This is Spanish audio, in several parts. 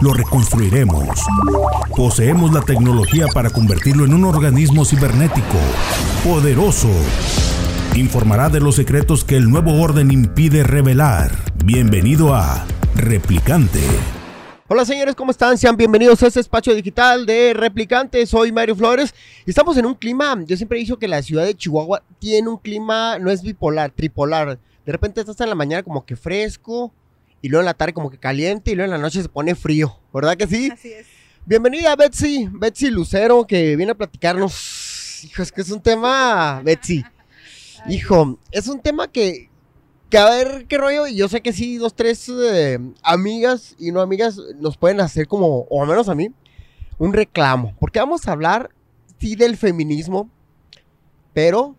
lo reconstruiremos. Poseemos la tecnología para convertirlo en un organismo cibernético, poderoso. Informará de los secretos que el nuevo orden impide revelar. Bienvenido a Replicante. Hola señores, ¿cómo están? Sean bienvenidos a este espacio digital de Replicante. Soy Mario Flores. Estamos en un clima, yo siempre he dicho que la ciudad de Chihuahua tiene un clima, no es bipolar, tripolar. De repente estás en la mañana como que fresco, y luego en la tarde como que caliente y luego en la noche se pone frío, ¿verdad que sí? Así es. Bienvenida Betsy, Betsy Lucero, que viene a platicarnos. Hijo, es que es un tema, Betsy. Hijo, es un tema que, que a ver qué rollo, y yo sé que sí, dos, tres eh, amigas y no amigas nos pueden hacer como, o al menos a mí, un reclamo. Porque vamos a hablar, sí, del feminismo, pero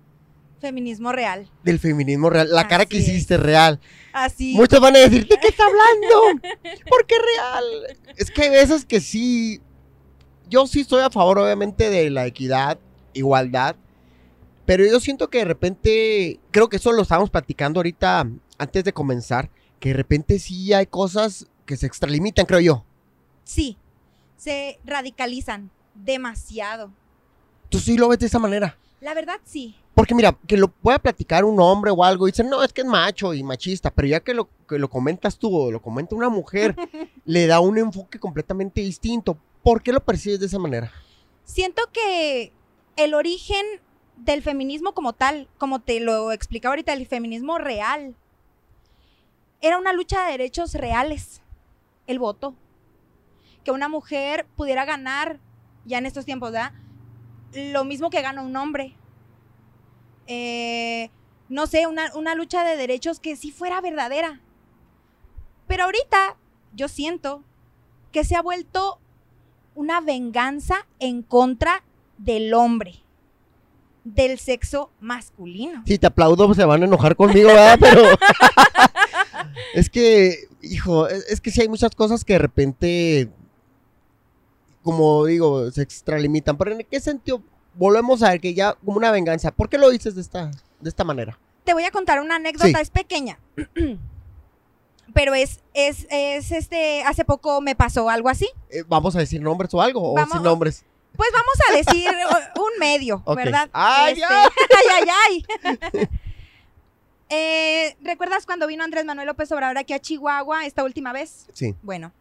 Feminismo real. del feminismo real. La cara que es. hiciste real. Así. Muchos van a decir, ¿de qué está hablando? ¿Por qué real? Es que hay veces que sí. Yo sí estoy a favor, obviamente, de la equidad, igualdad. Pero yo siento que de repente, creo que eso lo estábamos platicando ahorita antes de comenzar, que de repente sí hay cosas que se extralimitan, creo yo. Sí. Se radicalizan demasiado. Tú sí lo ves de esa manera. La verdad, sí. Porque mira, que lo pueda platicar un hombre o algo y dicen, no, es que es macho y machista, pero ya que lo, que lo comentas tú o lo comenta una mujer, le da un enfoque completamente distinto. ¿Por qué lo percibes de esa manera? Siento que el origen del feminismo como tal, como te lo explicaba ahorita, el feminismo real, era una lucha de derechos reales. El voto. Que una mujer pudiera ganar, ya en estos tiempos, ¿verdad? Lo mismo que gana un hombre. Eh, no sé, una, una lucha de derechos que sí fuera verdadera. Pero ahorita yo siento que se ha vuelto una venganza en contra del hombre, del sexo masculino. Si te aplaudo, se van a enojar conmigo, ¿verdad? Pero es que, hijo, es, es que sí hay muchas cosas que de repente, como digo, se extralimitan. Pero ¿en qué sentido? Volvemos a ver que ya como una venganza. ¿Por qué lo dices de esta, de esta manera? Te voy a contar una anécdota, Sí. es pequeña. Pero es, es, es, este, hace poco me pasó algo así. Eh, ¿Vamos a decir nombres o algo? ¿O sin nombres? Pues vamos a decir un medio. ¿verdad? ¡Ay, Este, ya! ay, ay, ay. Eh, ¿Recuerdas cuando vino Andrés Manuel López Obrador aquí a Chihuahua esta última vez? Sí. Bueno,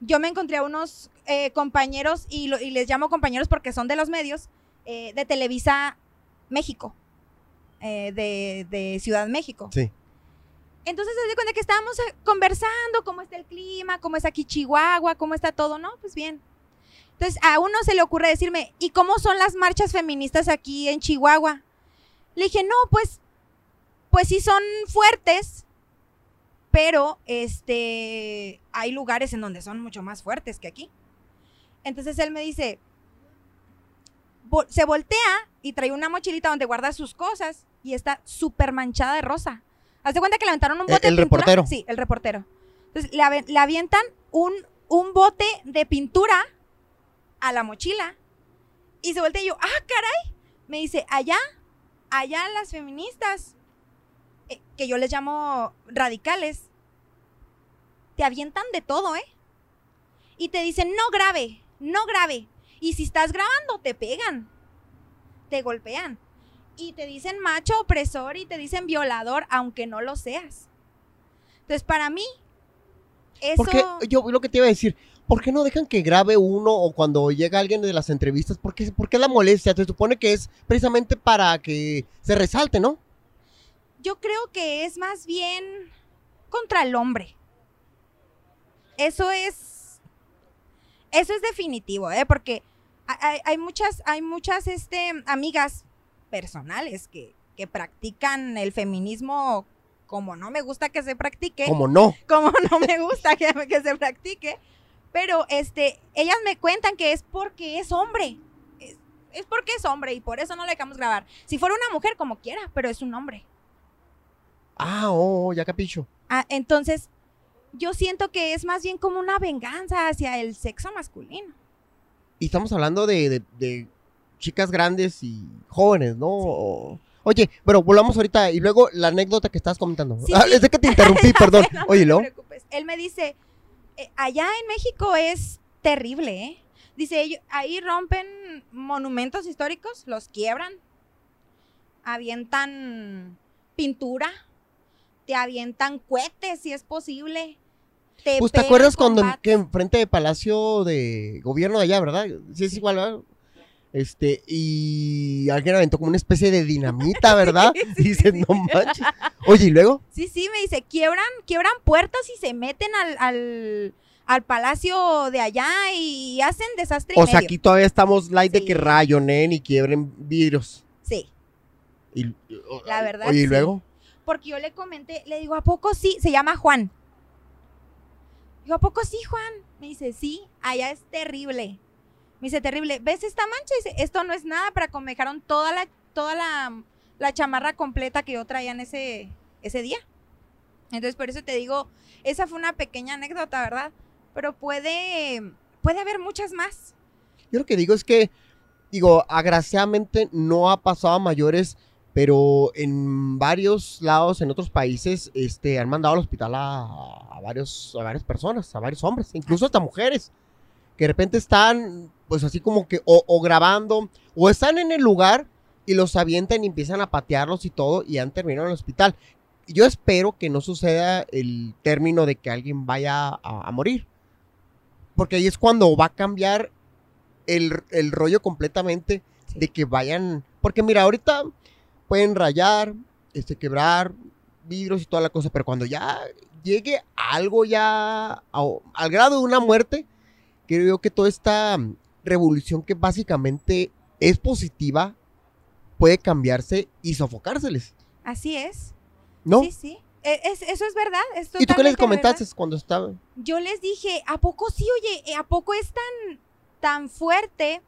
yo me encontré a unos eh, compañeros, y, lo- y les llamo compañeros porque son de los medios, eh, de Televisa México, eh, de, de Ciudad México. Sí. Entonces se cuenta que estábamos eh, conversando cómo está el clima, cómo está aquí Chihuahua, cómo está todo, ¿no? Pues bien. Entonces a uno se le ocurre decirme, ¿y cómo son las marchas feministas aquí en Chihuahua? Le dije, no, pues, pues sí son fuertes, pero este, hay lugares en donde son mucho más fuertes que aquí. Entonces él me dice, se voltea y trae una mochilita donde guarda sus cosas y está súper manchada de rosa. Haz de cuenta que le aventaron un ¿El- bote el de pintura. reportero? Sí, el reportero. Entonces le, le avientan un, un bote de pintura a la mochila y se voltea y yo, ah, caray. Me dice, allá, allá las feministas, eh, que yo les llamo radicales, te avientan de todo, ¿eh? Y te dicen, no grave, no grave. Y si estás grabando, te pegan, te golpean. Y te dicen macho opresor y te dicen violador, aunque no lo seas. Entonces, para mí, eso... Porque yo lo que te iba a decir, ¿por qué no dejan que grabe uno o cuando llega alguien de las entrevistas? ¿Por qué, por qué la molestia? Se supone que es precisamente para que se resalte, ¿no? yo creo que es más bien contra el hombre. Eso es, eso es definitivo, ¿eh? Porque hay, hay- muchas, hay muchas, este, amigas personales que, que practican el feminismo como no me gusta que se practique, Como no. como no me gusta que, que se practique, Pero este, ellas me cuentan que es porque es hombre. Es, es porque es hombre y por eso no le dejamos grabar. Si fuera una mujer, como quiera, pero es un hombre. Ah, oh, ya capicho. Ah, entonces, yo siento que es más bien como una venganza hacia el sexo masculino. Y estamos hablando de, de- de chicas grandes y jóvenes, ¿no? O- Oye, pero volvamos ahorita y luego la anécdota que estabas comentando. Sí, Ah, sí. Es de que te interrumpí, perdón. No Oye, te ¿no? preocupes. Él me dice, eh, allá en México es terrible, ¿eh? Dice, ellos- ahí rompen monumentos históricos, los quiebran, avientan pintura, te avientan cohetes si es posible. Te Pues te acuerdas cuando bat- que enfrente del Palacio de Gobierno de allá, ¿verdad? Sí, es igual, ¿verdad? Este, y alguien aventó como una especie de dinamita, ¿verdad? Sí, sí, Dices, sí. no manches. Oye, ¿y luego? Sí, sí, me dice, quiebran, quiebran puertas y se meten al, al, al palacio de allá y hacen desastre y O sea, medio. aquí todavía estamos light de que rayonen y quiebren vidrios. Sí, Y, La verdad, Oye, ¿y luego? Porque yo le comenté, le digo, ¿a poco sí? Se llama Juan. Digo, ¿a poco sí, Juan? Me dice, sí, allá es terrible. Me dice, terrible. ¿Ves esta mancha? Dice, esto no es nada, para me dejaron toda la, toda la, la chamarra completa que yo traía en ese, ese día. Entonces, por eso te digo, esa fue una pequeña anécdota, ¿verdad? Pero puede, puede haber muchas más. Yo lo que digo es que, digo, agraciadamente no ha pasado a mayores, pero en varios lados, en otros países, este, han mandado al hospital a, a varios, a varias personas, a varios hombres, incluso hasta mujeres, que de repente están, pues así como que, o, o grabando, o están en el lugar y los avientan y empiezan a patearlos y todo, y han terminado en el hospital. Yo espero que no suceda el término de que alguien vaya a, a morir. Porque ahí es cuando va a cambiar el, el rollo completamente de que vayan. Porque mira, ahorita pueden rayar, este, quebrar vidrios y toda la cosa, pero cuando ya llegue algo ya a- al grado de una muerte, creo que toda esta revolución que básicamente es positiva puede cambiarse y sofocárseles, Así es. ¿no? Sí, sí. E- es- eso es verdad. Es ¿Y tú qué les comentaste verdad. cuando estaba? Yo les dije, ¿a poco sí, oye? eh, ¿A poco es tan, tan fuerte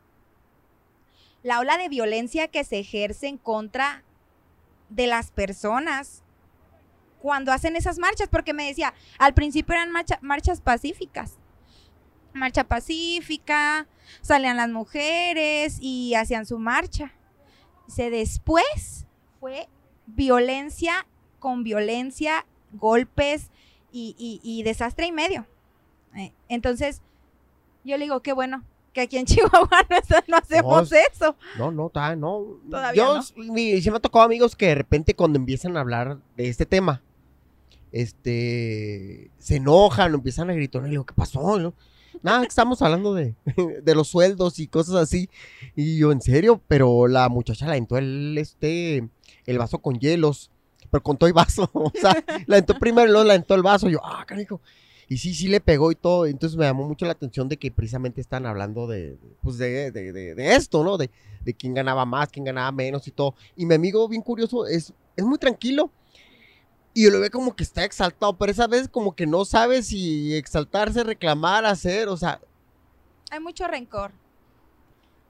la ola de violencia que se ejerce en contra de las personas cuando hacen esas marchas? Porque me decía, al principio eran marcha- marchas pacíficas. Marcha pacífica, salían las mujeres y hacían su marcha. Dice, después fue violencia con violencia, golpes y, y- y desastre y medio. Eh, entonces, yo le digo, qué bueno, que aquí en Chihuahua no, hacemos No, eso. No, no, ta- no. Todavía Yo, no. s- mi- sí me ha tocado amigos que de repente cuando empiezan a hablar de este tema, este, se enojan, empiezan a gritar, y digo, ¿qué pasó? no? Nada, estamos hablando de, de los sueldos y cosas así. Y yo, en serio, pero la muchacha la aventó el, este, el vaso con hielos, pero con todo y vaso. O sea, la aventó primero y luego la aventó el vaso. Yo, ah, canijo. Y sí, sí le pegó y todo. Entonces me llamó mucho la atención de que precisamente están hablando de, pues de, de, de- esto, ¿no? De, de quién ganaba más, quién ganaba menos y todo. Y mi amigo, bien curioso, es, es muy tranquilo. Y yo lo veo como que está exaltado, pero esa vez como que no sabe si exaltarse, reclamar, hacer, o sea, Hay mucho rencor.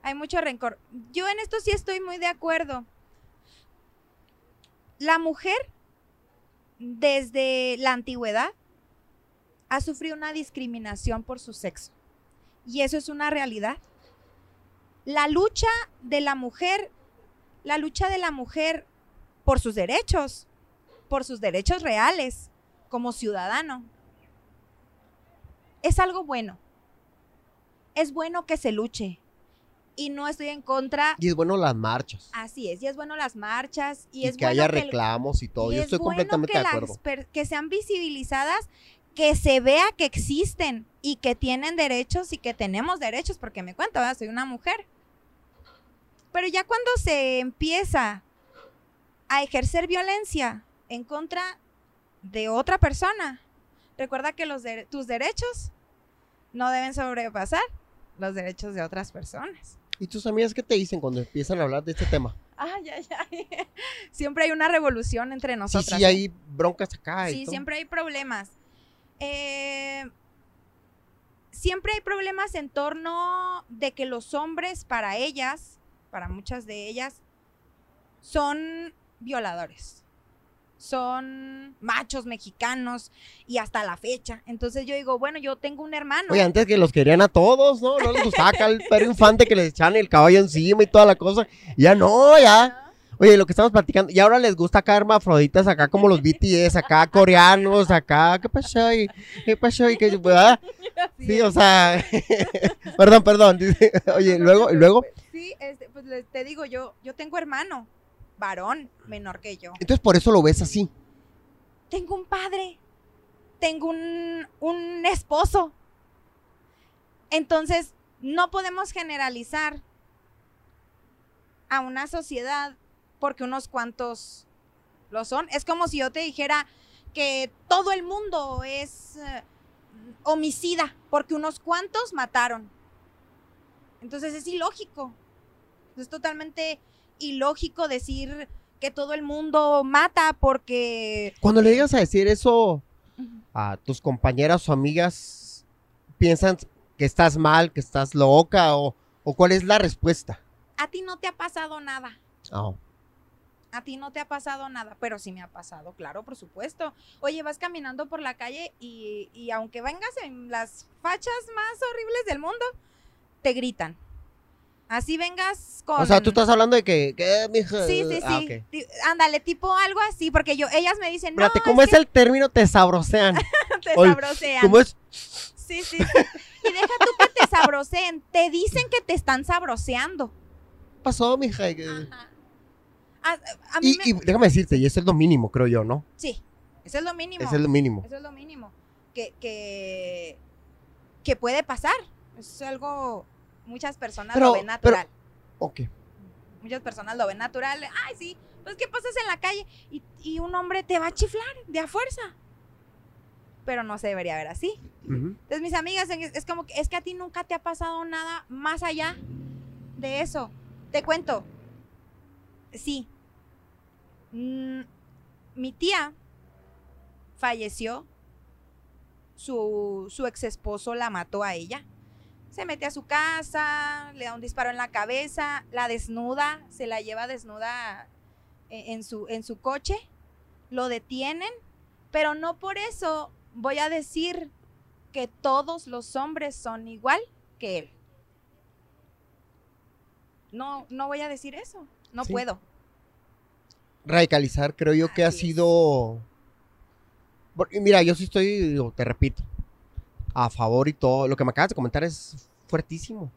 Hay mucho rencor. Yo en esto sí estoy muy de acuerdo. La mujer, desde la antigüedad, ha sufrido una discriminación por su sexo. Y eso es una realidad. La lucha de la mujer, la lucha de la mujer por sus derechos, por sus derechos reales como ciudadano, es algo bueno. Es bueno que se luche. Y no estoy en contra. y es bueno las marchas. Así es. Y es bueno las marchas. Y, Y, es que bueno haya que reclamos y todo. y Yo es estoy bueno completamente que de acuerdo. que sean visibilizadas, que se vea que existen y que tienen derechos y que tenemos derechos, porque me cuento, ¿verdad? soy una mujer. Pero ya cuando se empieza a ejercer violencia en contra de otra persona, recuerda que los de- tus derechos no deben sobrepasar los derechos de otras personas. ¿Y tus amigas qué te dicen cuando empiezan a hablar de este tema? Ay, ay, ay. Siempre hay una revolución entre Sí, nosotras. sí, ¿eh? hay broncas acá. y Sí, todo. siempre hay problemas. Eh, siempre hay problemas en torno de que los hombres para ellas, para muchas de ellas, son violadores. Son machos mexicanos y hasta la fecha. Entonces yo digo, bueno, yo tengo un hermano. Oye, antes que los querían a todos, ¿no? No les gustaba acá el perro infante que les echaban el caballo encima y toda la cosa. Ya no, ya. Oye, lo que estamos platicando, y ahora les gusta acá hermafroditas, acá como los BTS, acá coreanos, acá, ¿qué pasó? ¿Y ¿Qué pasó? ¿Y qué, ¿verdad? Sí, o sea, perdón, perdón. Oye, luego, luego, Sí, este, pues te digo, yo, yo tengo hermano, varón, menor que yo. entonces por eso lo ves así. Tengo un padre, tengo un, un esposo. Entonces, no podemos generalizar a una sociedad porque unos cuantos lo son. Es como si yo te dijera que todo el mundo es eh, homicida porque unos cuantos mataron. Entonces es ilógico. Es totalmente ilógico decir que todo el mundo mata porque... Cuando le llegas a decir eso a tus compañeras o amigas, piensan que estás mal, que estás loca o, o cuál es la respuesta. A ti no te ha pasado nada. Ah, A ti no te ha pasado nada, pero sí me ha pasado, claro, por supuesto. Oye, vas caminando por la calle y, y aunque vengas en las fachas más horribles del mundo, te gritan. Así vengas con... O sea, tú estás hablando de que, que mija? Sí, sí, sí. Ah. Ti- Ándale, tipo algo así, porque yo, ellas me dicen, no, Espérate, ¿cómo es, que el término te sabrosean? te Ol- sabrosean. ¿Cómo es? Sí, sí, sí. Y deja tú que te sabroseen, te dicen que te están sabroseando. pasó, mija? Ajá. A, a mí Y, me... y déjame decirte, y eso es lo mínimo, creo yo, ¿no? Sí, eso es lo mínimo. Eso es lo mínimo. Eso es lo mínimo. Que, que, que puede pasar. Es algo, muchas personas Pero- lo ven natural. Ok. Muchas personas lo ven natural. Ay, sí, pues ¿qué pasas en la calle? Y, y un hombre te va a chiflar de a fuerza. Pero no se debería ver así. Entonces, mis amigas, es, es como que es que a ti nunca te ha pasado nada más allá de eso. Te cuento. Sí. Mm, mi tía falleció. Su, su ex esposo la mató a ella. Se mete a su casa, le da un disparo en la cabeza, la desnuda, se la lleva desnuda en, su, en su coche, lo detienen, pero no por eso voy a decir que todos los hombres son igual que él. No, no voy a decir eso. No Sí. puedo. Radicalizar, creo yo que ha Así sido. Porque, mira, yo sí estoy, digo, te repito, a favor y todo. Lo que me acabas de comentar es fuertísimo.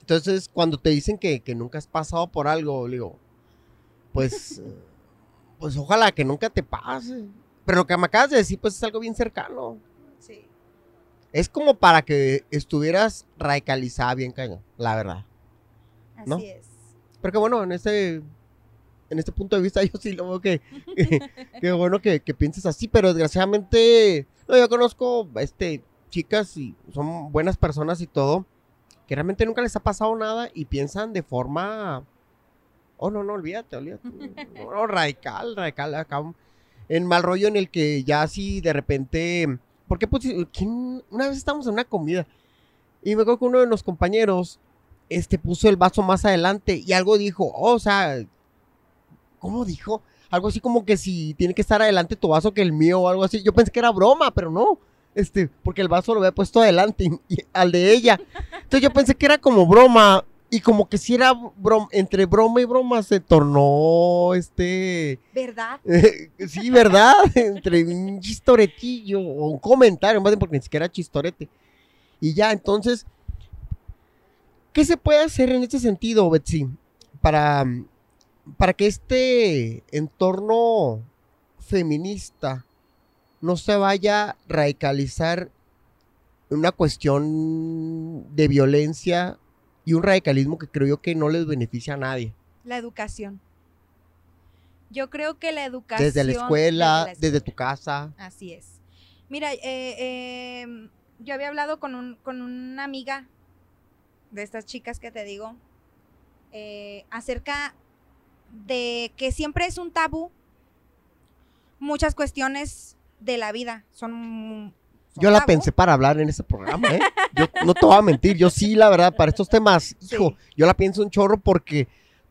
Entonces, cuando te dicen que, que nunca has pasado por algo, digo, pues, pues ojalá que nunca te pase. Pero lo que me acabas de decir, pues es algo bien cercano. Sí. Es como para que estuvieras radicalizada bien cañón, la verdad. Así ¿No? es. Porque bueno, en este, en este punto de vista yo sí lo veo que, que bueno que, que pienses así, pero desgraciadamente, no, yo conozco este, chicas y son buenas personas y todo, que realmente nunca les ha pasado nada y piensan de forma, oh no, no, olvídate, olvídate, no, no, radical, radical, acá, un- en mal rollo en el que ya así de repente, porque pues, ¿quién? una vez estábamos en una comida y me acuerdo que uno de los compañeros, este, puso el vaso más adelante y algo dijo, oh, o sea, ¿cómo dijo? Algo así como que si tiene que estar adelante tu vaso que el mío o algo así. Yo pensé que era broma, pero no. Este, porque el vaso lo había puesto adelante y, y al de ella. Entonces yo pensé que era como broma y como que si era broma, entre broma y broma se tornó este, ¿Verdad? sí, ¿verdad? entre un chistoretillo o un comentario, más bien porque ni siquiera era chistorete. Y ya, entonces, ¿qué se puede hacer en este sentido, Betsy? Para, para que este entorno feminista no se vaya a radicalizar en una cuestión de violencia y un radicalismo que creo yo que no les beneficia a nadie. La educación. Yo creo que la educación. Desde la escuela, desde la desde escuela. tu casa. Así es. Mira, eh, eh, yo había hablado con, un, con una amiga de estas chicas que te digo eh, acerca de que siempre es un tabú muchas cuestiones de la vida. Son, Yo la tabú. pensé para hablar en ese programa, ¿eh? Yo no te voy a mentir, yo sí, la verdad, para estos temas, hijo, yo la pienso un chorro porque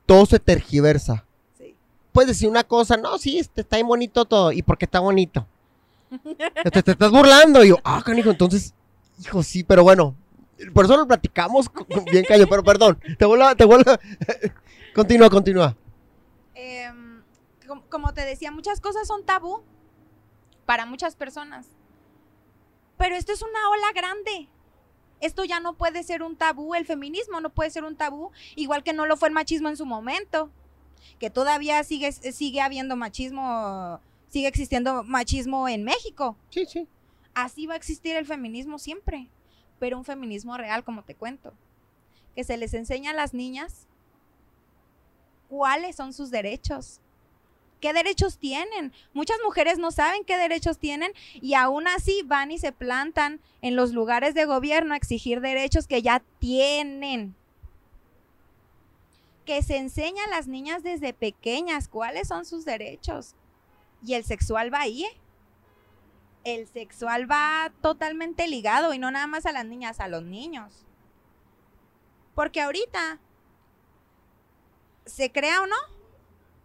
todo se tergiversa. Sí. Puedes decir una cosa, no, sí, este, está bien bonito todo, ¿y por qué está bonito? Te, te estás burlando, y yo, ah, canijo, entonces, hijo, sí, pero bueno, por eso lo platicamos bien caño, pero perdón, te vuelvo, a- te vuelvo, continúa, continúa. Em, com- como te decía, muchas cosas son tabú para muchas personas. Pero esto es una ola grande. Esto ya no puede ser un tabú, el feminismo no puede ser un tabú, igual que no lo fue el machismo en su momento, que todavía sigue, sigue habiendo machismo, sigue existiendo machismo en México. Sí, sí. Así va a existir el feminismo siempre, pero un feminismo real, como te cuento, que se les enseña a las niñas cuáles son sus derechos, qué derechos tienen. Muchas mujeres no saben qué derechos tienen y aún así van y se plantan en los lugares de gobierno a exigir derechos que ya tienen. Que se enseña a las niñas desde pequeñas cuáles son sus derechos. Y el sexual va ahí, ¿eh? El sexual va totalmente ligado y no nada más a las niñas, a los niños. Porque ahorita, se crea o no,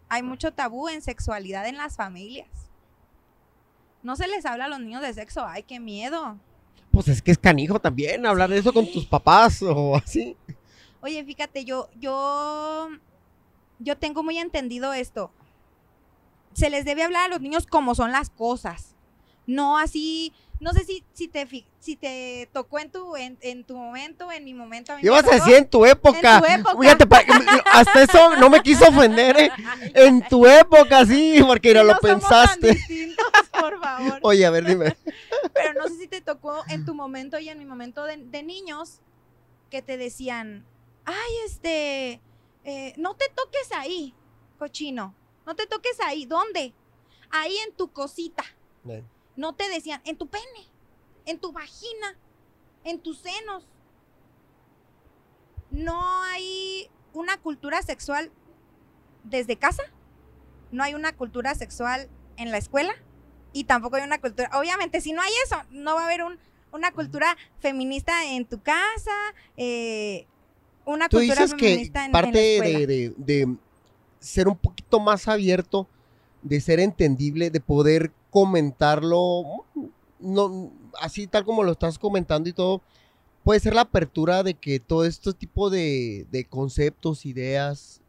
hay mucho tabú en sexualidad en las familias. No se les habla a los niños de sexo, ay, qué miedo. Pues es que es canijo también hablar de eso con tus papás o así. Oye, fíjate, yo, yo, yo tengo muy entendido esto. Se les debe hablar a los niños como son las cosas. No así, no sé si, si, te, si te tocó en tu, en, en tu momento, en mi momento. Ibas a decir en tu época. En tu época. Fíjate, hasta eso no me quiso ofender, ¿eh? En tu época, sí, porque lo no somos tan pensaste. distintos, por favor. Oye, a ver, dime. Pero no sé si te tocó en tu momento y en mi momento de, de niños que te decían, ay, este, eh, no te toques ahí, cochino, no te toques ahí, ¿dónde? Ahí en tu cosita. No te decían, en tu pene, en tu vagina, en tus senos. No hay una cultura sexual desde casa, no hay una cultura sexual en la escuela y tampoco hay una cultura, obviamente si no hay eso, no va a haber un- una cultura feminista en tu casa, eh, una Tú cultura dices feminista en, en parte la escuela. de, de- de ser un poquito más abierto, de ser entendible, de poder comentarlo, no, así tal como lo estás comentando y todo, puede ser la apertura de que todo este tipo de, de conceptos, ideas,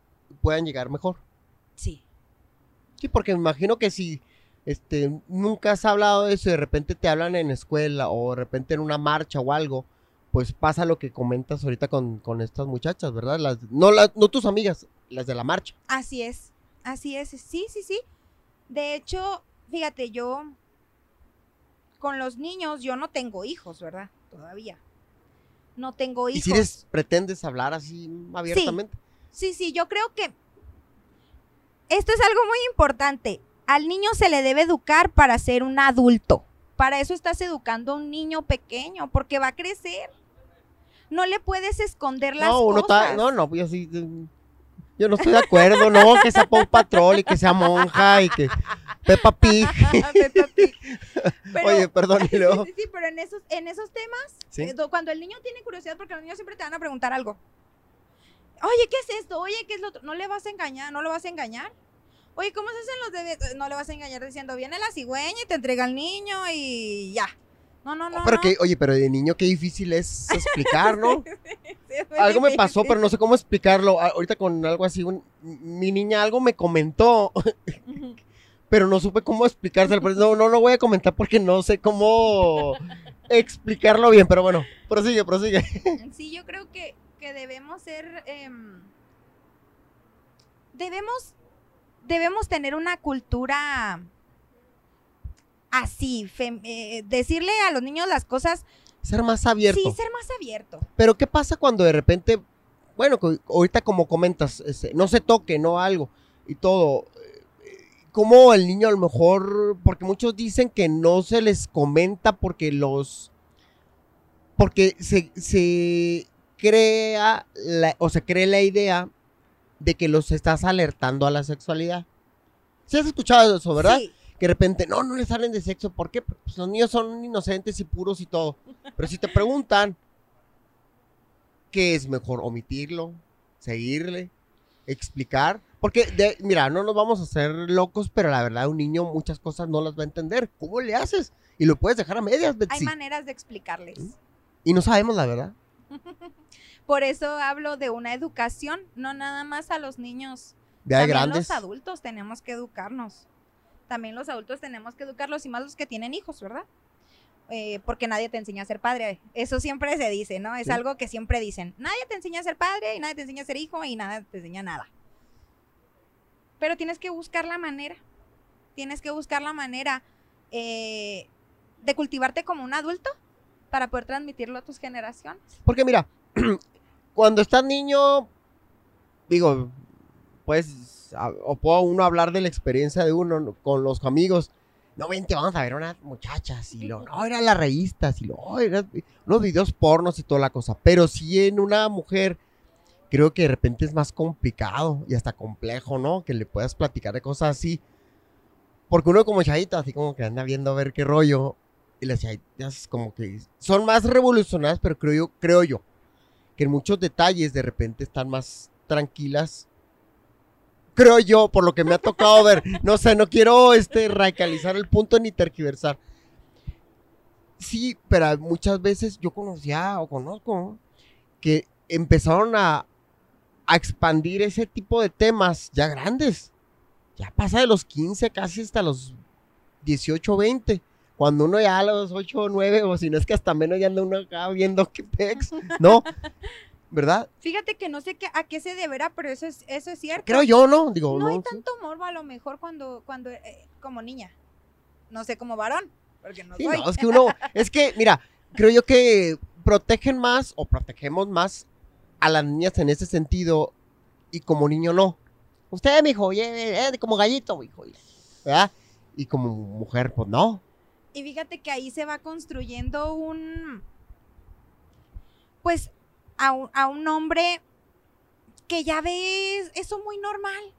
puedan llegar mejor. Sí. Sí, porque me imagino que si este, nunca has hablado de eso y de repente te hablan en escuela o de repente en una marcha o algo, pues pasa lo que comentas ahorita con, con estas muchachas, ¿verdad? Las, no, las, no tus amigas, las de la marcha. Así es, así es, sí, sí, sí. De hecho, fíjate, yo con los niños, yo no tengo hijos, ¿verdad? Todavía. No tengo Y hijos. si eres, pretendes hablar así abiertamente. Sí, sí, yo creo que esto es algo muy importante. Al niño se le debe educar para ser un adulto. Para eso estás educando a un niño pequeño, porque va a crecer. No le puedes esconder las no, cosas. está, no, no, yo sí, mm, yo no estoy de acuerdo, no, que sea Paw Patrol y que sea monja y que Peppa Pig. Peppa Pig. Pero- Oye, perdón, y luego, Sí, sí, pero en esos, en esos temas, ¿sí? eh, do- cuando el niño tiene curiosidad, porque los niños siempre te van a preguntar algo. Oye, ¿qué es esto? Oye, ¿qué es lo otro? No le vas a engañar, no lo vas a engañar. Oye, ¿cómo se hacen los deberes? No le vas a engañar diciendo, viene la cigüeña y te entrega al niño y ya. No, no, no. pero que, oye, pero de niño qué difícil es explicar, ¿no? Sí, algo me pasó, pero no sé cómo explicarlo. A- Ahorita con algo así, un- mi niña algo me comentó, pero no supe cómo explicárselo. No, no lo voy a comentar porque no sé cómo explicarlo bien. Pero bueno, prosigue, prosigue. Sí, yo creo que, que debemos ser. em, debemos. Debemos tener una cultura así, eh, decirle a los niños las cosas, Ser más abierto. sí, ser más abierto. Pero ¿qué pasa cuando de repente, bueno, ahorita como comentas, este, no se toque, no algo y todo? eh, Como el niño a lo mejor, porque muchos dicen que no se les comenta porque los, porque se, se crea la- o se cree la idea de que los estás alertando a la sexualidad. ¿Sí has escuchado eso, verdad? Sí, Que de repente, no, no les salen de sexo. ¿Por qué? Pues los niños son inocentes y puros y todo. Pero si te preguntan, ¿qué es mejor? ¿Omitirlo? ¿Seguirle? ¿Explicar? Porque, de- mira, no nos vamos a hacer locos, pero la verdad, un niño muchas cosas no las va a entender. ¿Cómo le haces? Y lo puedes dejar a medias, Hay maneras de explicarles. Y no sabemos la verdad. Por eso hablo de una educación, no nada más a los niños. Ya de También grandes. los adultos tenemos que educarnos. También los adultos tenemos que educarlos y más los que tienen hijos, ¿verdad? Eh, porque nadie te enseña a ser padre. Eso siempre se dice, ¿no? Es Sí. algo que siempre dicen. Nadie te enseña a ser padre y nadie te enseña a ser hijo y nadie te enseña nada. Pero tienes que buscar la manera. Tienes que buscar la manera eh, de cultivarte como un adulto para poder transmitirlo a tus generaciones. Porque mira, cuando estás niño, digo, pues, o puedo uno hablar de la experiencia de uno ¿no? con los amigos. No, vente, vamos a ver unas muchachas. Y lo, no, eran las revistas. Y lo, no, eran unos videos pornos y toda la cosa. Pero sí en una mujer, creo que de repente es más complicado y hasta complejo, ¿no? Que le puedas platicar de cosas así. Porque uno como chavito, así como que anda viendo a ver qué rollo. Y las chavitas como que son más revolucionadas, pero creo yo, creo yo, que en muchos detalles de repente están más tranquilas. Creo yo, por lo que me ha tocado ver. No sé, no quiero este, radicalizar el punto ni tergiversar. Sí, pero muchas veces yo conocía o conozco que empezaron a, a expandir ese tipo de temas ya grandes. Ya pasa de los 15 casi hasta los 18, 20. Cuando uno ya a los 8 o 9, o si no es que hasta menos ya anda uno acá viendo qué pex, ¿no? ¿Verdad? Fíjate que no sé qué, a qué se deberá, pero eso es, eso es cierto. Creo yo, ¿no? Digo, no hay tanto morbo a lo mejor cuando, cuando eh, como niña. No sé, como varón, porque no Sí, soy. no, es que uno, es que, mira, creo yo que protegen más o protegemos más a las niñas en ese sentido y como niño no. Usted, mijo, eh, como gallito, mijo, ¿verdad? Y como mujer, pues no. Y fíjate que ahí se va construyendo un, pues, a un, a un hombre que ya ves eso muy normal,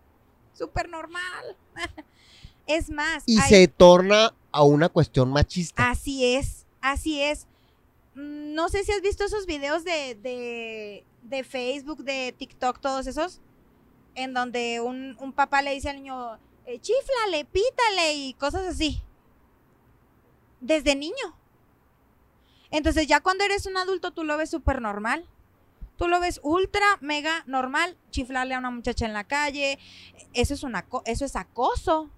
súper normal. es más, Y hay- se torna a una cuestión machista. Así es, así es. Mm, No sé si has visto esos videos de, de, de Facebook, de TikTok, todos esos, en donde un, un papá le dice al niño, eh, chiflale, pítale y cosas así. Desde niño. Entonces ya cuando eres un adulto tú lo ves súper normal. Tú lo ves ultra, mega normal, chiflarle a una muchacha en la calle. Eso es, una, eso es acoso.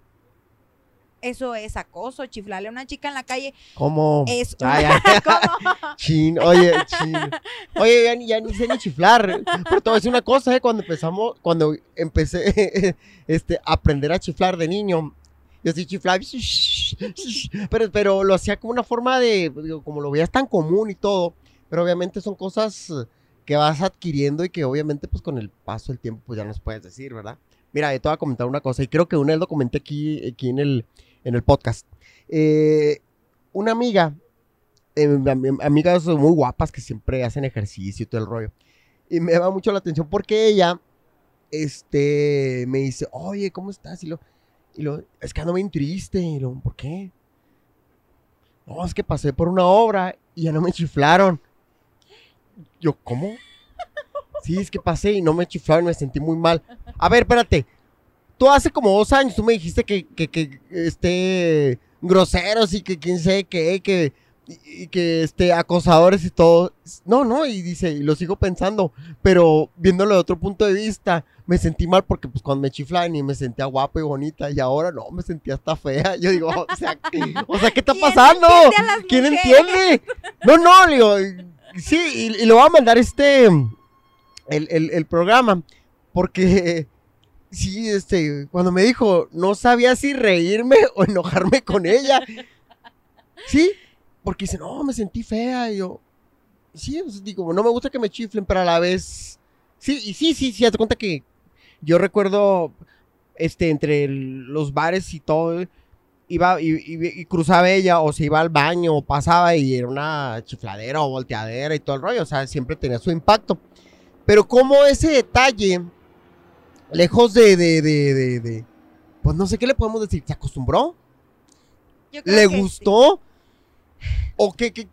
Eso es acoso, chiflarle a una chica en la calle ¿Cómo? es Ay. ¿Cómo? Chin, oye, chin. Oye, ya, ni- ya ni sé ni chiflar. Pero a decir una cosa, ¿eh? Cuando empezamos, cuando empecé este, a aprender a chiflar de niño, yo sí chiflaba, pero, pero lo hacía como una forma de, como lo veías tan común y todo, pero obviamente son cosas que vas adquiriendo y que obviamente pues con el paso del tiempo pues ya nos puedes decir, ¿verdad? Mira, yo te voy a comentar una cosa y creo que una vez lo comenté aquí, aquí en, el, en el podcast. Eh, una amiga eh, am- amigas muy guapas que siempre hacen ejercicio y todo el rollo. Y me llama mucho la atención porque ella, este, me dice, oye, ¿cómo estás? Y lo, y lo, es que ando bien triste. Y lo, ¿por qué? No, es que pasé por una obra y ya no me chiflaron. Yo, ¿cómo? Sí, es que pasé y no me chiflaron, me sentí muy mal. A ver, espérate. Tú hace como dos años, tú me dijiste que, que, que este, groseros y que quién sé qué, que, y, que este, acosadores y todo. No, no, y dice, y lo sigo pensando, pero viéndolo de otro punto de vista, me sentí mal porque pues cuando me chiflaban y me sentía guapa y bonita y ahora no, me sentía hasta fea. Yo digo, o sea, o sea ¿qué está ¿Quién pasando? entiende ¿Quién mujeres? entiende? No, no, le digo, sí, y, y le voy a mandar este, el, el, programa, porque sí, este, cuando me dijo, no sabía si reírme o enojarme con ella. Sí, porque dice, no, me sentí fea. Y yo, sí, digo, no me gusta que me chiflen, pero a la vez, sí, y sí, sí, sí, haz de cuenta que yo recuerdo, este, entre los bares y todo, iba y, y- y cruzaba ella, o se iba al baño, o pasaba y era una chifladera o volteadera y todo el rollo, o sea, siempre tenía su impacto. Pero como ese detalle, lejos de, de, de, de, pues no sé qué le podemos decir, ¿se acostumbró? Yo creo ¿Le que sí. gustó? ¿O que, que-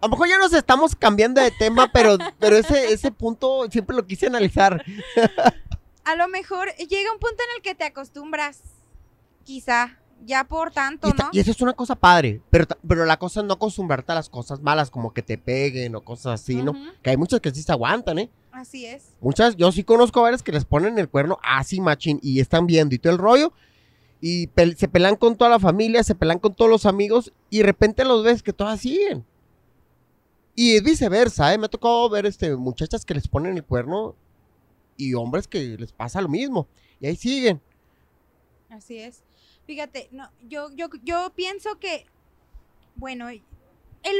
A lo mejor ya nos estamos cambiando de tema, pero, pero ese, ese punto siempre lo quise analizar. A lo mejor llega un punto en el que te acostumbras. Quizá. Ya por tanto, Y, está- ¿no? y eso es una cosa padre, pero, pero la cosa es no acostumbrarte a las cosas malas, como que te peguen o cosas así, ¿no? Que hay muchas que sí se aguantan, ¿eh? Así es. Muchas, yo sí conozco varias que les ponen el cuerno así machín y están viendo y todo el rollo. Y se pelan con toda la familia, se pelan con todos los amigos y de repente los ves que todas siguen. Y es viceversa, ¿eh? Me ha tocado ver este, muchachas que les ponen el cuerno y hombres que les pasa lo mismo. Y ahí siguen. Así es. Fíjate, no, yo, yo, yo pienso que, bueno, el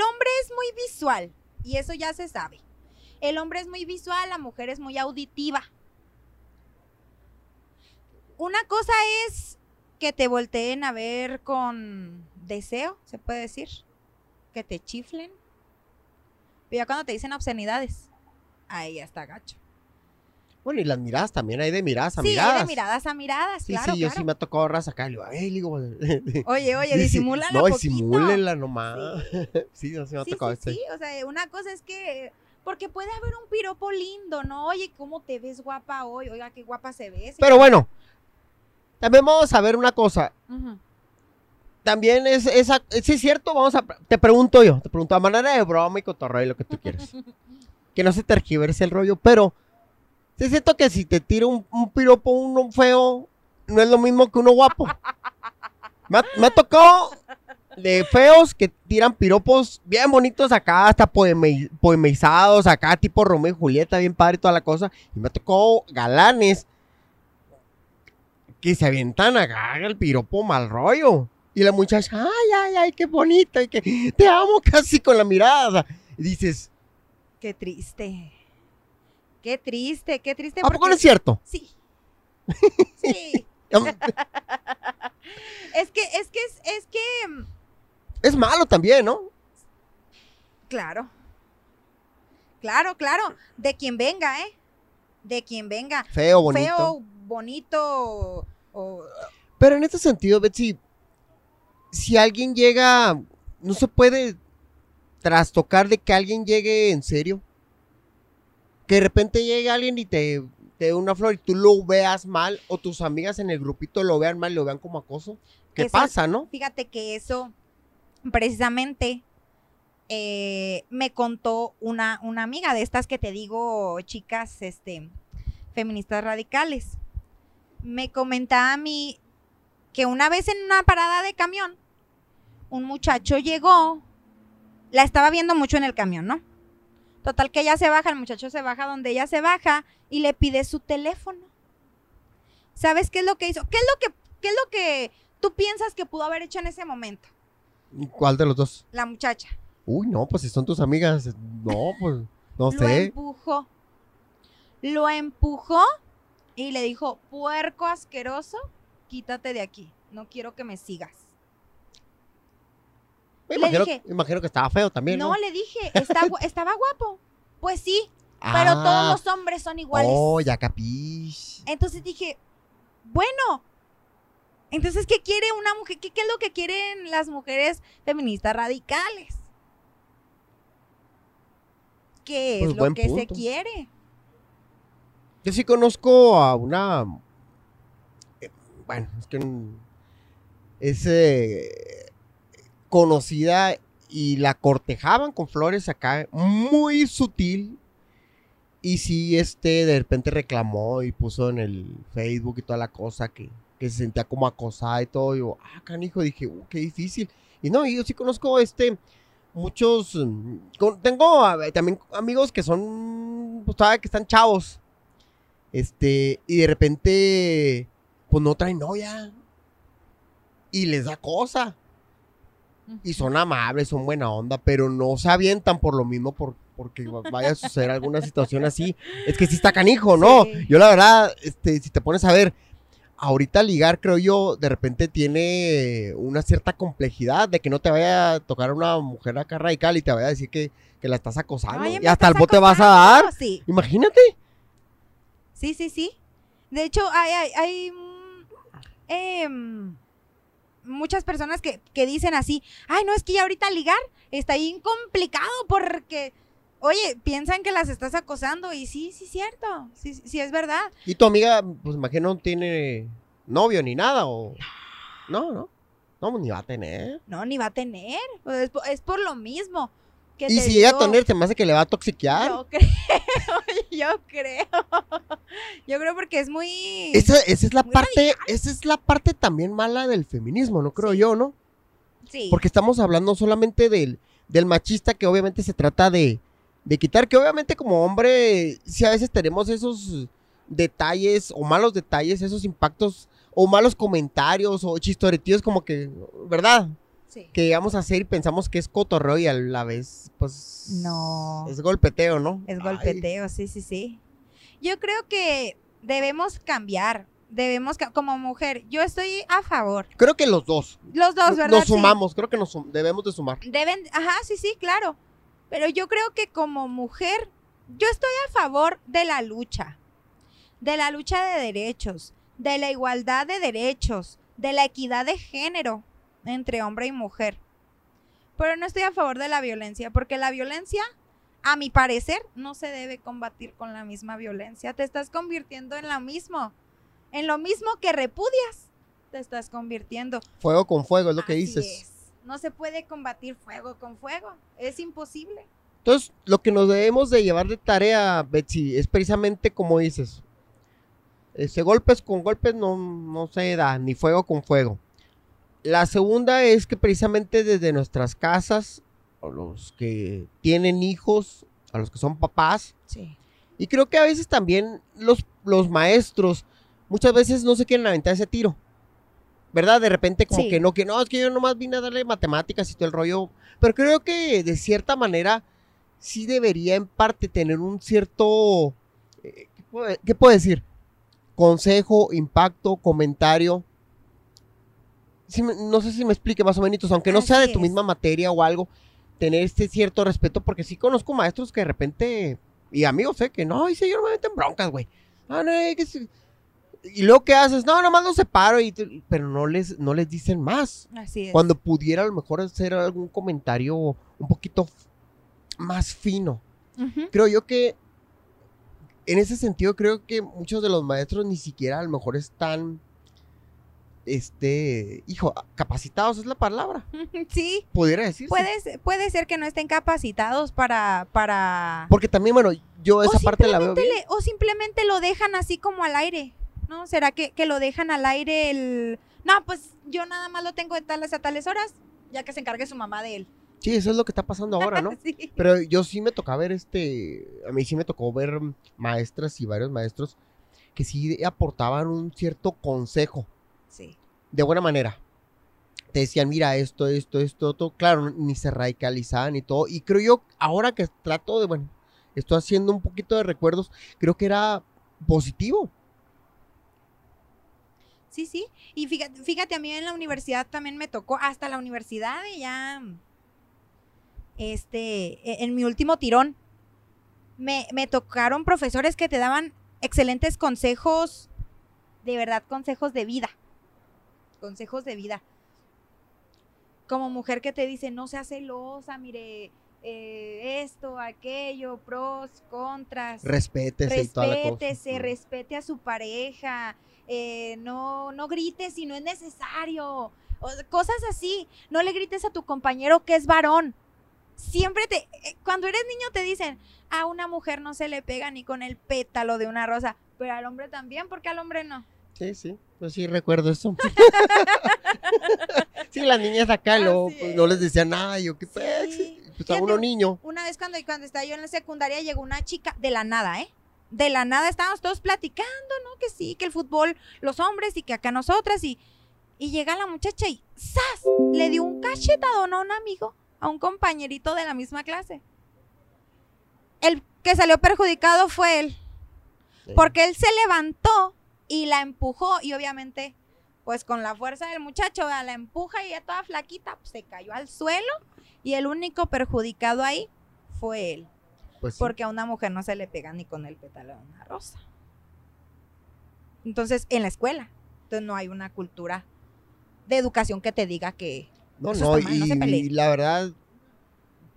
hombre es muy visual y eso ya se sabe. El hombre es muy visual, la mujer es muy auditiva. Una cosa es que te volteen a ver con deseo, se puede decir, que te chiflen. Pero ya cuando te dicen obscenidades, ahí ya está gacho. Bueno, y las miradas también, hay de miradas a Sí, miradas. de miradas a miradas, Sí, claro, sí, yo claro. sí me ha tocado raza acá. y Le digo, digo, Oye, oye, Sí, sí. disimúlala No, poquito. disimúlenla nomás. Sí, no, sí me ha Sí, tocado sí, este. sí, o sea, una cosa es que, porque puede haber un piropo lindo, ¿no? Oye, ¿cómo te ves guapa hoy? Oiga, qué guapa se ve. Pero bueno, también vamos a ver una cosa. También es esa, sí es cierto, vamos a, te pregunto yo, te pregunto a manera de broma y cotorreo y lo que tú quieras. que no se tergiverse el rollo, pero sí siento que si te tira un, piropo uno feo, no es lo mismo que uno guapo. Me ha, me ha tocado de feos que tiran piropos bien bonitos acá, hasta poeme- poemizados, acá tipo Romeo y Julieta, bien padre y toda la cosa. Y me ha tocado galanes que se avientan acá el piropo mal rollo. Y la muchacha, ay, ay, ay, qué bonito, y que te amo casi con la mirada. Y dices, Qué triste. Qué triste, qué triste. ¿a poco no es cierto? Sí. Sí. es que, es que, es, es que, mm, Es malo también, ¿no? claro. Claro, claro. De quien venga, ¿eh? De quien venga. Feo, bonito. Feo, bonito, o, Pero en este sentido, Betsy, si alguien llega, no se puede trastocar de que alguien llegue en serio. Que de repente llegue alguien y te, te dé una flor y tú lo veas mal, o tus amigas en el grupito lo vean mal, lo vean como acoso. ¿Qué Eso- pasa, no? Fíjate que eso, precisamente, eh, me contó una, una amiga de estas que te digo, chicas, este, feministas radicales. Me comentaba a mí que una vez en una parada de camión, un muchacho llegó, la estaba viendo mucho en el camión, ¿no? Total que ella se baja, el muchacho se baja donde ella se baja y le pide su teléfono. ¿Sabes qué es lo que hizo? ¿Qué es lo que, qué es lo que tú piensas que pudo haber hecho en ese momento? ¿Cuál de los dos? La muchacha. Uy, no, pues si son tus amigas, no, pues no Lo sé. empujó. Lo empujó y le dijo, puerco asqueroso, quítate de aquí. No quiero que me sigas. Me le imagino, dije- imagino que estaba feo también, ¿no? No, le dije, "Está gu- estaba guapo. Pues sí, pero Ah, todos los hombres son iguales. Oh, ya capís. Entonces dije, bueno, entonces, ¿qué quiere una mujer? ¿Qué, qué es lo que quieren las mujeres feministas radicales? ¿Qué es Pues, lo que se quiere? Yo sí conozco a una. eh, Bueno, es que. Es eh, conocida y la cortejaban con flores acá, muy sutil. Y sí, este, de repente reclamó y puso en el Facebook y toda la cosa que, que se sentía como acosada y todo. Y yo, ah, canijo, dije, uh, qué difícil. Y no, yo sí conozco este, muchos. mm, tengo también amigos que son, pues que están chavos. Este, y de repente, pues no traen novia. Y les da cosa. Y son amables, son buena onda, pero no se avientan por lo mismo, por, porque va- vaya a suceder alguna situación así. Es que sí está canijo, ¿no? Sí. Yo la verdad, este, si te pones a ver, ahorita ligar, creo yo, de repente tiene una cierta complejidad de que no te vaya a tocar una mujer acá radical y te vaya a decir que, que la estás acosando. Y ¿me hasta el bote vas a dar. Sí, Imagínate. sí, sí, sí. De hecho, hay, hay, hay, mm, em, muchas personas que, que dicen así, ay, no, es que ya ahorita ligar está bien complicado porque, oye, piensan que las estás acosando y sí, sí, cierto, sí, sí es verdad. Y tu amiga, pues imagino, no tiene novio ni nada, o... No, no, no, pues, ni va a tener. No, ni va a tener, pues, es, por- es por lo mismo. Que Y si llega a digo, tener, te me hace que le va a toxiquear. Yo creo, yo creo. Yo creo porque es muy... Esa, esa es la parte, esa es la parte también mala del feminismo, no creo Sí. yo, ¿no? Sí. Porque estamos hablando solamente del, del machista que obviamente se trata de, de quitar, que obviamente como hombre, si a veces tenemos esos detalles o malos detalles, esos impactos o malos comentarios o chistoretillos como que, ¿verdad? Sí. Que llegamos a hacer y pensamos que es cotorreo y a la vez, pues... No. Es golpeteo, ¿no? Es Ay, golpeteo, sí, sí, sí. Yo creo que debemos cambiar. Debemos, como mujer, yo estoy a favor. creo que los dos. Los dos, ¿verdad? Nos Sí. sumamos, creo que nos sum- debemos de sumar. Deben, ajá, sí, sí, claro. Pero yo creo que como mujer, yo estoy a favor de la lucha, de la lucha de derechos, de la igualdad de derechos, de la equidad de género entre hombre y mujer. Pero no estoy a favor de la violencia, porque la violencia, a mi parecer, no se debe combatir con la misma violencia. Te estás convirtiendo en lo mismo, en lo mismo que repudias, te estás convirtiendo. Fuego con fuego es lo que dices. es. No se puede combatir fuego con fuego. Es imposible. Entonces, lo que nos debemos de llevar de tarea, Betsy, es precisamente como dices. Ese golpes con golpes no, no se da, ni fuego con fuego. La segunda es que precisamente desde nuestras casas, a los que tienen hijos, a los que son papás, Sí. y creo que a veces también los, los maestros, muchas veces no se quieren aventar ese tiro. ¿Verdad? De repente como Sí. que no, que no, es que yo nomás vine a darle matemáticas y todo el rollo. Pero creo que de cierta manera sí debería en parte tener un cierto, eh, ¿qué puedo, qué puedo decir? Consejo, impacto, comentario. Sí me- no sé si me explique más o menos, aunque no sea de Así tu es. misma materia o algo, tener este cierto respeto, porque sí conozco maestros que de repente, y amigos, sé que no, dice yo no me meto en broncas, güey. Ah, no, eh, que sí. Y luego, ¿qué haces? No, nomás los separo, y, te- pero no les, no les dicen más. Así es. Cuando pudiera a lo mejor hacer algún comentario un poquito más fino. Creo yo que, en ese sentido, creo que muchos de los maestros ni siquiera a lo mejor están, este, hijo, capacitados es la palabra, Sí. pudiera decirse. Puede, ser- puede ser que no estén capacitados para... para... Porque también, bueno, yo esa parte la veo bien. simplemente le- o simplemente lo dejan así como al aire, ¿no? ¿Será que, que lo dejan al aire el... No, pues yo nada más lo tengo de tales a tales horas, ya que se encargue su mamá de él. Sí, eso es lo que está pasando ahora, ¿no? Sí. Pero yo sí me tocó ver este, a mí sí me tocó ver maestras y varios maestros que sí aportaban un cierto consejo. De buena manera. Te decían, mira, esto, esto, esto, otro. Claro, ni se radicalizaban y todo. Y creo yo, ahora que trato de, bueno, estoy haciendo un poquito de recuerdos, creo que era positivo. Sí, sí. Y fíjate, fíjate, a mí en la universidad también me tocó, hasta la universidad y ya, este, e- en mi último tirón, me, me tocaron profesores que te daban excelentes consejos, de verdad, consejos de vida. Consejos de vida. Como mujer que te dice, no seas celosa, mire, eh, esto, aquello, pros, contras Respétese y toda la cosa. respétese, respete a su pareja, eh, no, no grites si no es necesario, o cosas así. No le grites a tu compañero que es varón. Siempre te, eh, cuando eres niño te dicen, a una mujer no se le pega ni con el pétalo de una rosa, pero al hombre también, porque al hombre no. Sí, sí, pues sí recuerdo eso. sí, las niñas acá Así pues, no es. les decía nada, yo qué Sí. pues, sí, pues Fíjate, a uno niño. Una vez cuando, cuando estaba yo en la secundaria llegó una chica de la nada, ¿eh? De la nada estábamos todos platicando, ¿no? Que sí, que el fútbol, los hombres y que acá nosotras y, y llega la muchacha y ¡zas! Le dio un cachetadón a un amigo, a un compañerito de la misma clase. El que salió perjudicado fue él, Sí. porque él se levantó y la empujó y obviamente, pues con la fuerza del muchacho, ¿verdad? la empuja y ya toda flaquita, pues, se cayó al suelo y el único perjudicado ahí fue él, Pues sí. porque a una mujer no se le pega ni con el pétalo de una rosa. Entonces, en la escuela, entonces no hay una cultura de educación que te diga que No, no, mal, no y, se y la verdad,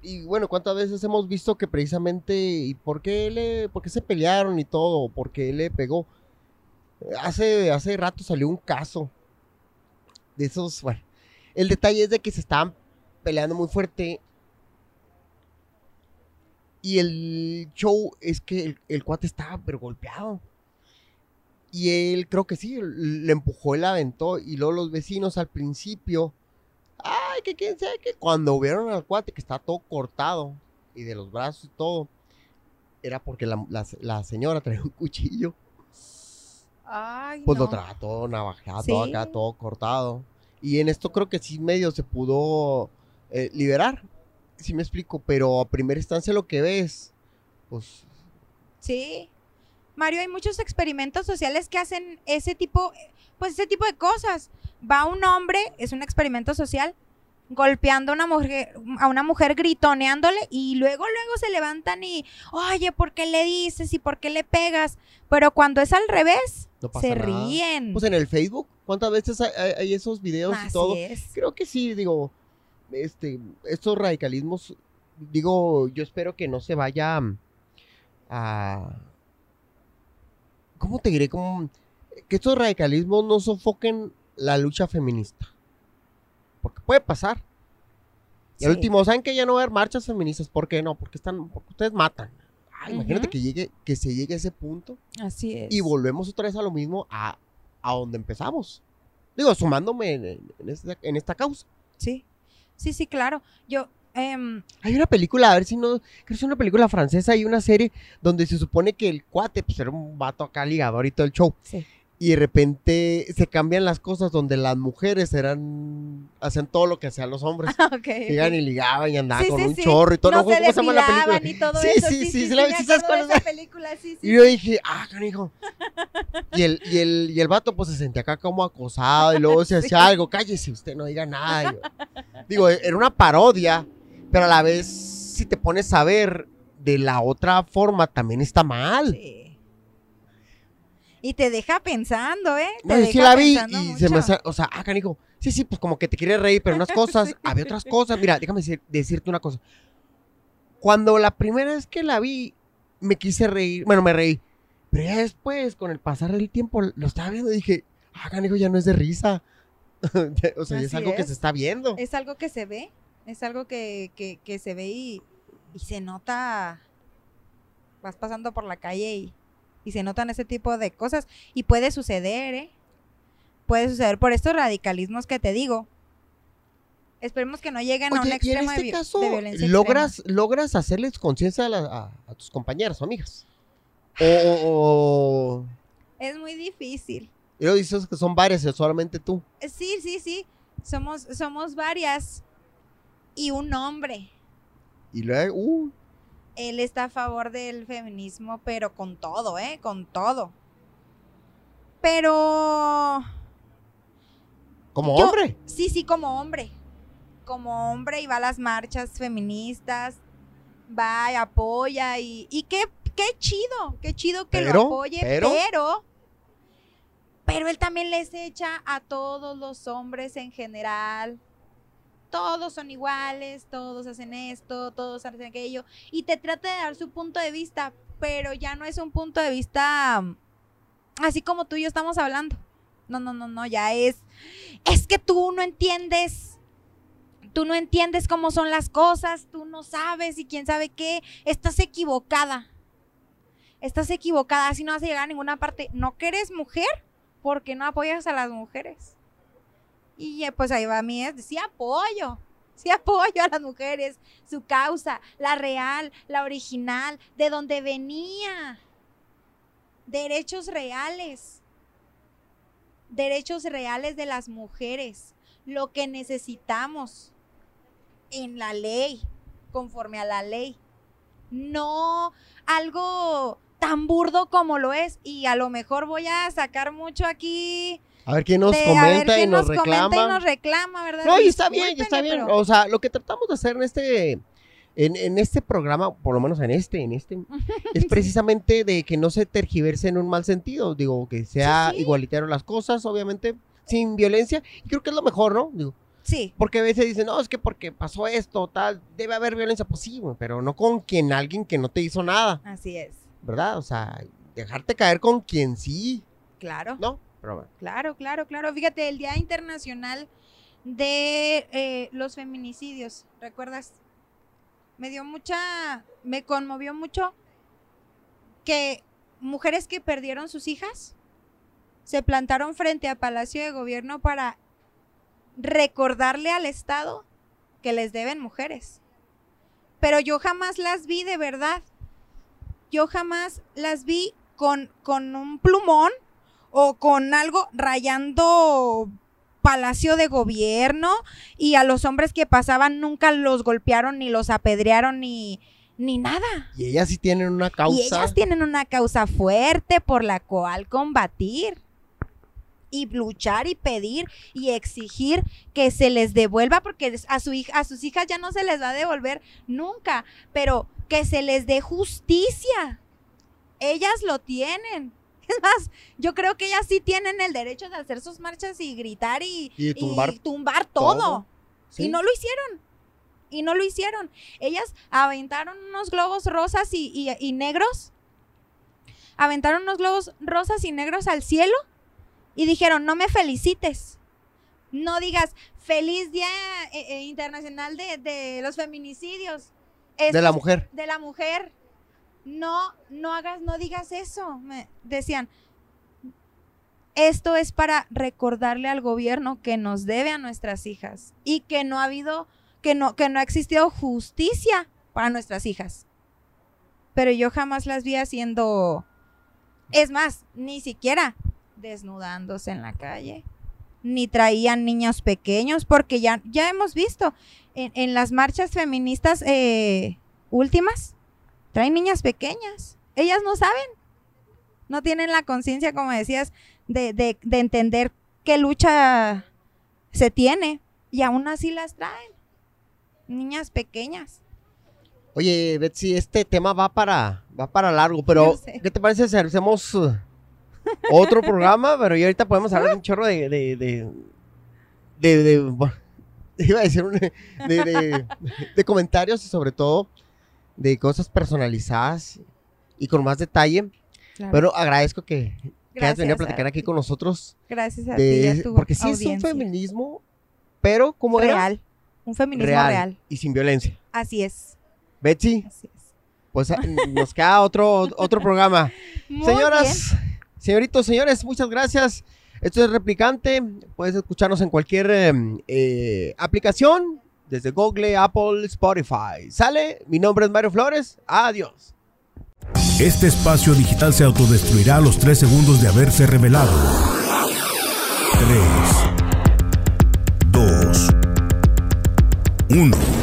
y bueno, ¿cuántas veces hemos visto que precisamente, ¿y por qué, le, por qué se pelearon y todo? ¿Por qué le pegó? Hace, hace rato salió un caso de esos, el detalle es de que se estaban peleando muy fuerte y el show es que el, cuate estaba pero golpeado. Y él creo que sí, le empujó, la aventó y luego los vecinos al principio Ay, que quién sabe que cuando vieron al cuate que está todo cortado y de los brazos y todo, era porque la, la- la señora traía un cuchillo. Ay, Pues lo traía todo navajeado, todo Sí. acá, todo cortado. Y en esto creo que sí medio se pudo eh, liberar. Sí me explico, pero a primera instancia lo que ves, pues Sí. Mario, hay muchos experimentos sociales que hacen ese tipo, pues ese tipo de cosas. Va un hombre, es un experimento social, golpeando a una mujer, a una mujer gritoneándole y luego, luego se levantan y, oye, ¿por qué le dices y por qué le pegas? Pero cuando es al revés, no se nada. ríen. Pues en el Facebook, ¿cuántas veces hay, hay- hay esos videos y todo? es. Creo que sí, digo, este, estos radicalismos, digo, yo espero que no se vaya a, ¿cómo te diré? Como, que estos radicalismos no sofoquen la lucha feminista. Porque puede pasar. Y al Sí. último, ¿saben que ya no va a haber marchas feministas? ¿Por qué no? Porque están, porque ustedes matan. Ay, Imagínate que llegue, que se llegue a ese punto Así es. y volvemos otra vez a lo mismo a, a donde empezamos. Digo, sumándome en, en esta, en esta causa. Sí, sí, sí, claro. Yo, em, Hay una película, a ver si no, creo que es una película francesa y una serie donde se supone que el cuate pues, era un vato acá ligador y todo el show. sí. Y de repente se cambian las cosas donde las mujeres eran, hacían todo lo que hacían los hombres. ok. Llegan y ligaban y andaban Sí, con sí, un sí. chorro y todo. No ¿Cómo se llama la película? y todo Sí, eso. sí, Sí, sí, la- película, sí, sí. Y yo dije, ah, canijo. Y el, y el, y el vato pues se sentía acá como acosado y luego se hacía algo, cállese usted, no diga nada. Yo- digo, era una parodia, pero a la vez si te pones a ver de la otra forma también está mal. Sí. Y te deja pensando, ¿eh? Te No, yo sí la vi y se me hace, o sea, ah, canijo, sí, sí, pues como que te quiere reír, pero unas cosas, había otras cosas. Mira, déjame decir- decirte una cosa. Cuando la primera vez que la vi, me quise reír, bueno, me reí, pero ya después, con el pasar del tiempo, lo estaba viendo y dije, ah, canijo, ya no es de risa. o sea, ya es algo que se está viendo. Es algo que se ve, es algo que, que, que se ve y, y se nota. Vas pasando por la calle y, y se notan ese tipo de cosas. Y puede suceder, ¿eh? Puede suceder por estos radicalismos que te digo. Esperemos que no lleguen a un extremo de, este vi- caso, de violencia logras, logras hacerles conciencia a, la- a- a tus compañeras o amigas. O, o- o- extrema. Es muy difícil. y luego dices que son varias, solamente tú. Sí, sí, sí. Somos, somos varias. Y un hombre. Y luego, uh, Él está a favor del feminismo, pero con todo, ¿eh? Con todo. Pero como Yo- hombre. sí, sí, como hombre. Como hombre y va a las marchas feministas, va y apoya y, y qué, qué chido, qué chido que Pero, lo apoye, pero. pero, pero él también les echa a todos los hombres en general. Todos son iguales, todos hacen esto, todos hacen aquello. Y te trata de dar su punto de vista, pero ya no es un punto de vista mm, así como tú y yo estamos hablando. No, no, no, no, ya es. Es que tú no entiendes. Tú no entiendes cómo son las cosas, tú no sabes y quién sabe qué. Estás equivocada. Estás equivocada, así no vas a llegar a ninguna parte. No que eres mujer, porque no apoyas a las mujeres. Y pues ahí va mi es, sí apoyo, sí apoyo a las mujeres, su causa, la real, la original, de donde venía. Derechos reales. Derechos reales de las mujeres. Lo que necesitamos en la ley, conforme a la ley. No algo tan burdo como lo es. Y a lo mejor voy a sacar mucho aquí A ver quién nos de comenta y quién nos, comenta y reclama. nos reclama, ¿verdad? No, y está bien, y está bien. pero- O sea, lo que tratamos de hacer en este, en, en este programa, por lo menos en este, en este, es precisamente de que no se tergiverse en un mal sentido. Digo, que sea Sí, sí. igualitario las cosas, obviamente. sin violencia. Y creo que es lo mejor, ¿no? Digo, Sí, porque a veces dicen, no, es que porque pasó esto, tal, debe haber violencia. Pues sí, pero no con quien, alguien que no te hizo nada, así es. ¿verdad? O sea, dejarte caer con quien sí, Claro. ¿no? Claro, claro, claro. Fíjate, el Día Internacional de eh, los Feminicidios, ¿recuerdas? Me dio mucha, me conmovió mucho que mujeres que perdieron sus hijas se plantaron frente a Palacio de Gobierno para recordarle al Estado que les deben mujeres. Pero yo jamás las vi de verdad. Yo jamás las vi con, con un plumón o con algo rayando palacio de gobierno y a los hombres que pasaban nunca los golpearon ni los apedrearon ni, ni nada. Y ellas sí tienen una causa. Y ellas tienen una causa fuerte por la cual combatir y luchar y pedir y exigir que se les devuelva porque a su hija a sus hijas ya no se les va a devolver nunca, pero que se les dé justicia. Ellas lo tienen. Es más, yo creo que ellas sí tienen el derecho de hacer sus marchas y gritar y, Y tumbar tumbar todo. todo. Sí. Y no lo hicieron. Y no lo hicieron. Ellas aventaron unos globos rosas y, y- y negros. Aventaron unos globos rosas y negros al cielo. Y dijeron, no me felicites. No digas, feliz Día eh, eh, Internacional de, de los Feminicidios. De la mujer. de la mujer. No, no hagas, no digas eso. Me decían, esto es para recordarle al gobierno que nos debe a nuestras hijas y que no ha habido, que no, que no ha existido justicia para nuestras hijas. Pero yo jamás las vi haciendo, es más, ni siquiera desnudándose en la calle, ni traían niños pequeños, porque ya, ya hemos visto en, en las marchas feministas eh, últimas, traen niñas pequeñas. Ellas no saben. No tienen la conciencia, como decías, de, de- de entender qué lucha se tiene. Y aún así las traen. Niñas pequeñas. Oye, Betsy, este tema va para, va para largo, pero. ¿qué te parece si hacemos uh, otro programa? Pero ya ahorita podemos hablar de un chorro de, de, de, de- iba a decir de- de comentarios y sobre todo de cosas personalizadas y con más detalle. Pero agradezco que, que hayas venido a platicar aquí con nosotros. Gracias a ti a tu porque sí es un feminismo, pero como era real. Un feminismo real, real. y sin violencia. Así es. Betsy, Así es. pues ah, nos queda otro, otro programa. Muy bien. Señoras, señoritos, señores, muchas gracias. Esto es Replicante. Puedes escucharnos en cualquier eh, eh, aplicación, desde Google, Apple, Spotify. ¿Sale? Mi nombre es Mario Flores. Adiós. Este espacio digital se autodestruirá a los 3 segundos de haberse revelado. 3, 2, 1.